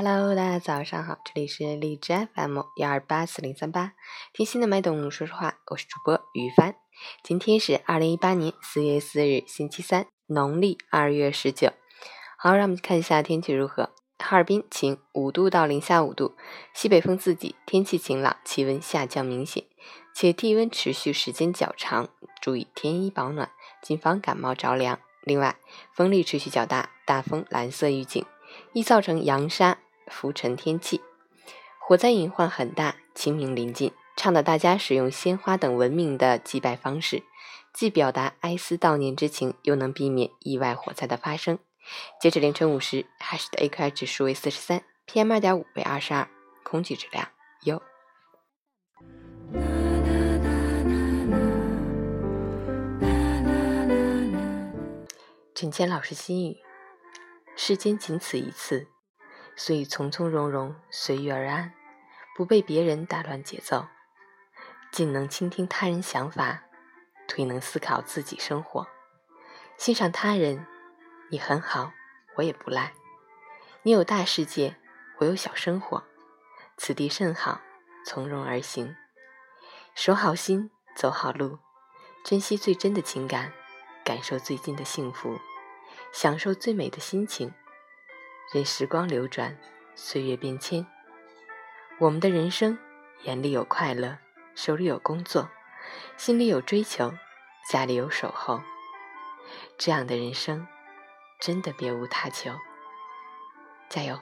Hello，大家早上好，这里是荔枝 FM 幺二八四零三八，听心的麦董说说话，我是主播于帆。今天是二零一八年四月四日，星期三，农历二月十九。好，让我们看一下天气如何。哈尔滨晴，五度到零下五度，西北风四级，天气晴朗，气温下降明显，且低温持续时间较长，注意添衣保暖，谨防感冒着凉。另外，风力持续较大，大风蓝色预警，易造成扬沙。浮尘天气，火灾隐患很大。清明临近，倡导大家使用鲜花等文明的祭拜方式，既表达哀思悼念之情，又能避免意外火灾的发生。截至凌晨五时，海市的 AQI 指数为四十三，PM 二点五为二十二，空气质量优。陈谦老师心语：世间仅此一次。所以，从从容容，随遇而安，不被别人打乱节奏，既能倾听他人想法，推能思考自己生活，欣赏他人。你很好，我也不赖。你有大世界，我有小生活，此地甚好，从容而行，守好心，走好路，珍惜最真的情感，感受最近的幸福，享受最美的心情。任时光流转，岁月变迁，我们的人生，眼里有快乐，手里有工作，心里有追求，家里有守候。这样的人生，真的别无他求。加油！